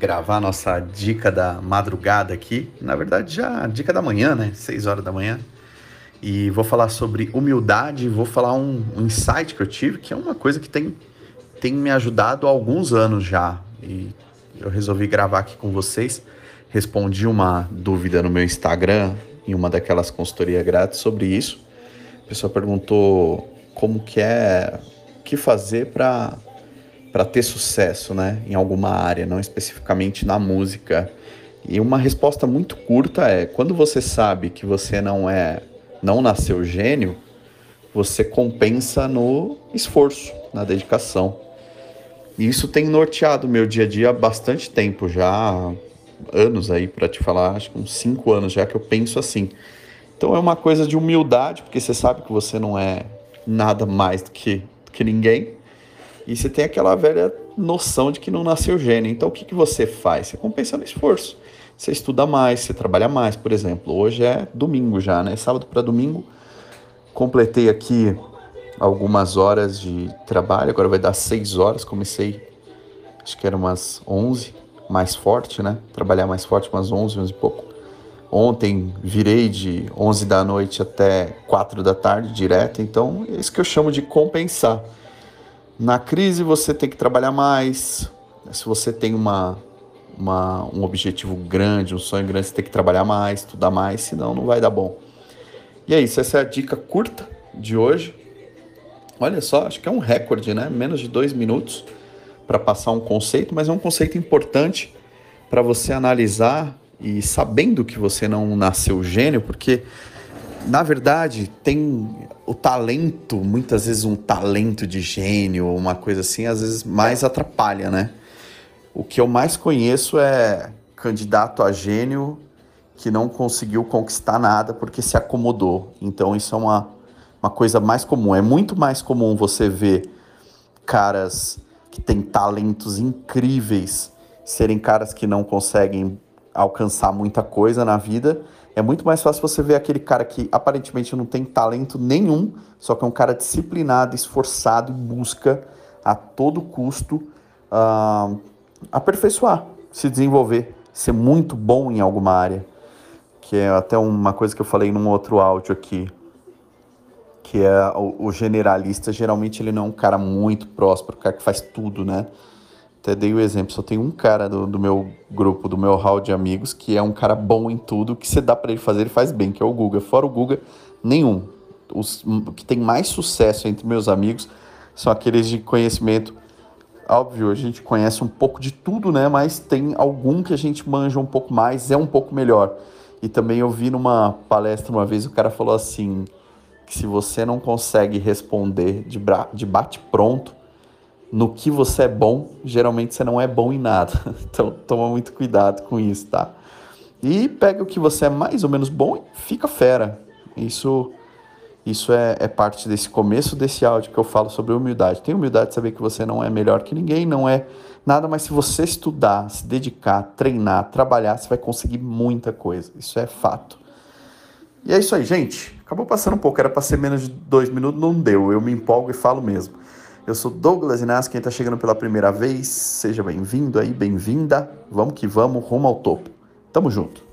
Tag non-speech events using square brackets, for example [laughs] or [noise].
gravar nossa dica da madrugada aqui. Na verdade, já dica da manhã, né? 6 horas da manhã. E vou falar sobre humildade, vou falar um, um insight que eu tive, que é uma coisa que tem, tem me ajudado há alguns anos já. E eu resolvi gravar aqui com vocês. Respondi uma dúvida no meu Instagram, em uma daquelas consultorias grátis, sobre isso. A pessoa perguntou como que é, o que fazer para para ter sucesso, né, em alguma área, não especificamente na música. E uma resposta muito curta é: quando você sabe que você não é, não nasceu gênio, você compensa no esforço, na dedicação. E isso tem norteado meu dia a dia há bastante tempo já, anos aí para te falar, acho que uns cinco anos já que eu penso assim. Então é uma coisa de humildade, porque você sabe que você não é nada mais do que, do que ninguém e você tem aquela velha noção de que não nasceu gênio. Então o que, que você faz? Você compensa no esforço. Você estuda mais, você trabalha mais, por exemplo. Hoje é domingo já, né? Sábado para domingo. Completei aqui algumas horas de trabalho, agora vai dar seis horas. Comecei, acho que era umas 11, mais forte, né? Trabalhar mais forte, umas 11, 11 e pouco. Ontem virei de 11 da noite até 4 da tarde direto, então é isso que eu chamo de compensar. Na crise você tem que trabalhar mais. Se você tem uma, uma, um objetivo grande, um sonho grande, você tem que trabalhar mais, estudar mais, senão não vai dar bom. E é isso, essa é a dica curta de hoje. Olha só, acho que é um recorde, né? Menos de dois minutos para passar um conceito, mas é um conceito importante para você analisar e sabendo que você não nasceu gênio, porque na verdade tem o talento, muitas vezes um talento de gênio, uma coisa assim, às vezes mais atrapalha, né? O que eu mais conheço é candidato a gênio que não conseguiu conquistar nada porque se acomodou. Então isso é uma, uma coisa mais comum. É muito mais comum você ver caras que têm talentos incríveis serem caras que não conseguem alcançar muita coisa na vida é muito mais fácil você ver aquele cara que aparentemente não tem talento nenhum, só que é um cara disciplinado, esforçado e busca a todo custo uh, aperfeiçoar, se desenvolver, ser muito bom em alguma área. Que é até uma coisa que eu falei num outro áudio aqui, que é o, o generalista, geralmente ele não é um cara muito próspero, o cara que faz tudo, né? Até dei o exemplo, só tem um cara do, do, meu grupo, do meu hall de amigos, que é um cara bom em tudo, que você dá para ele fazer, ele faz bem, que é o Guga. Fora o Guga, nenhum. Os que tem mais sucesso entre meus amigos são aqueles de conhecimento. Óbvio, a gente conhece um pouco de tudo, né? Mas tem algum que a gente manja um pouco mais, é um pouco melhor. E também eu vi numa palestra uma vez, o cara falou assim, que se você não consegue responder de, de bate pronto, no que você é bom, geralmente você não é bom em nada. [laughs] Então toma muito cuidado com isso, tá? E pega o que você é mais ou menos bom e fica fera. Isso isso é, é parte desse começo desse áudio que eu falo sobre humildade. Tem humildade de saber que você não é melhor que ninguém, não é nada, mas se você estudar, se dedicar, treinar, trabalhar, você vai conseguir muita coisa. Isso é fato. E é isso aí, gente. Acabou passando um pouco, era para ser menos de dois minutos, não deu. Eu me empolgo e falo mesmo. Eu sou Douglas Inácio, quem está chegando pela primeira vez, seja bem-vindo aí, bem-vinda. Vamos que vamos, rumo ao topo. Tamo junto.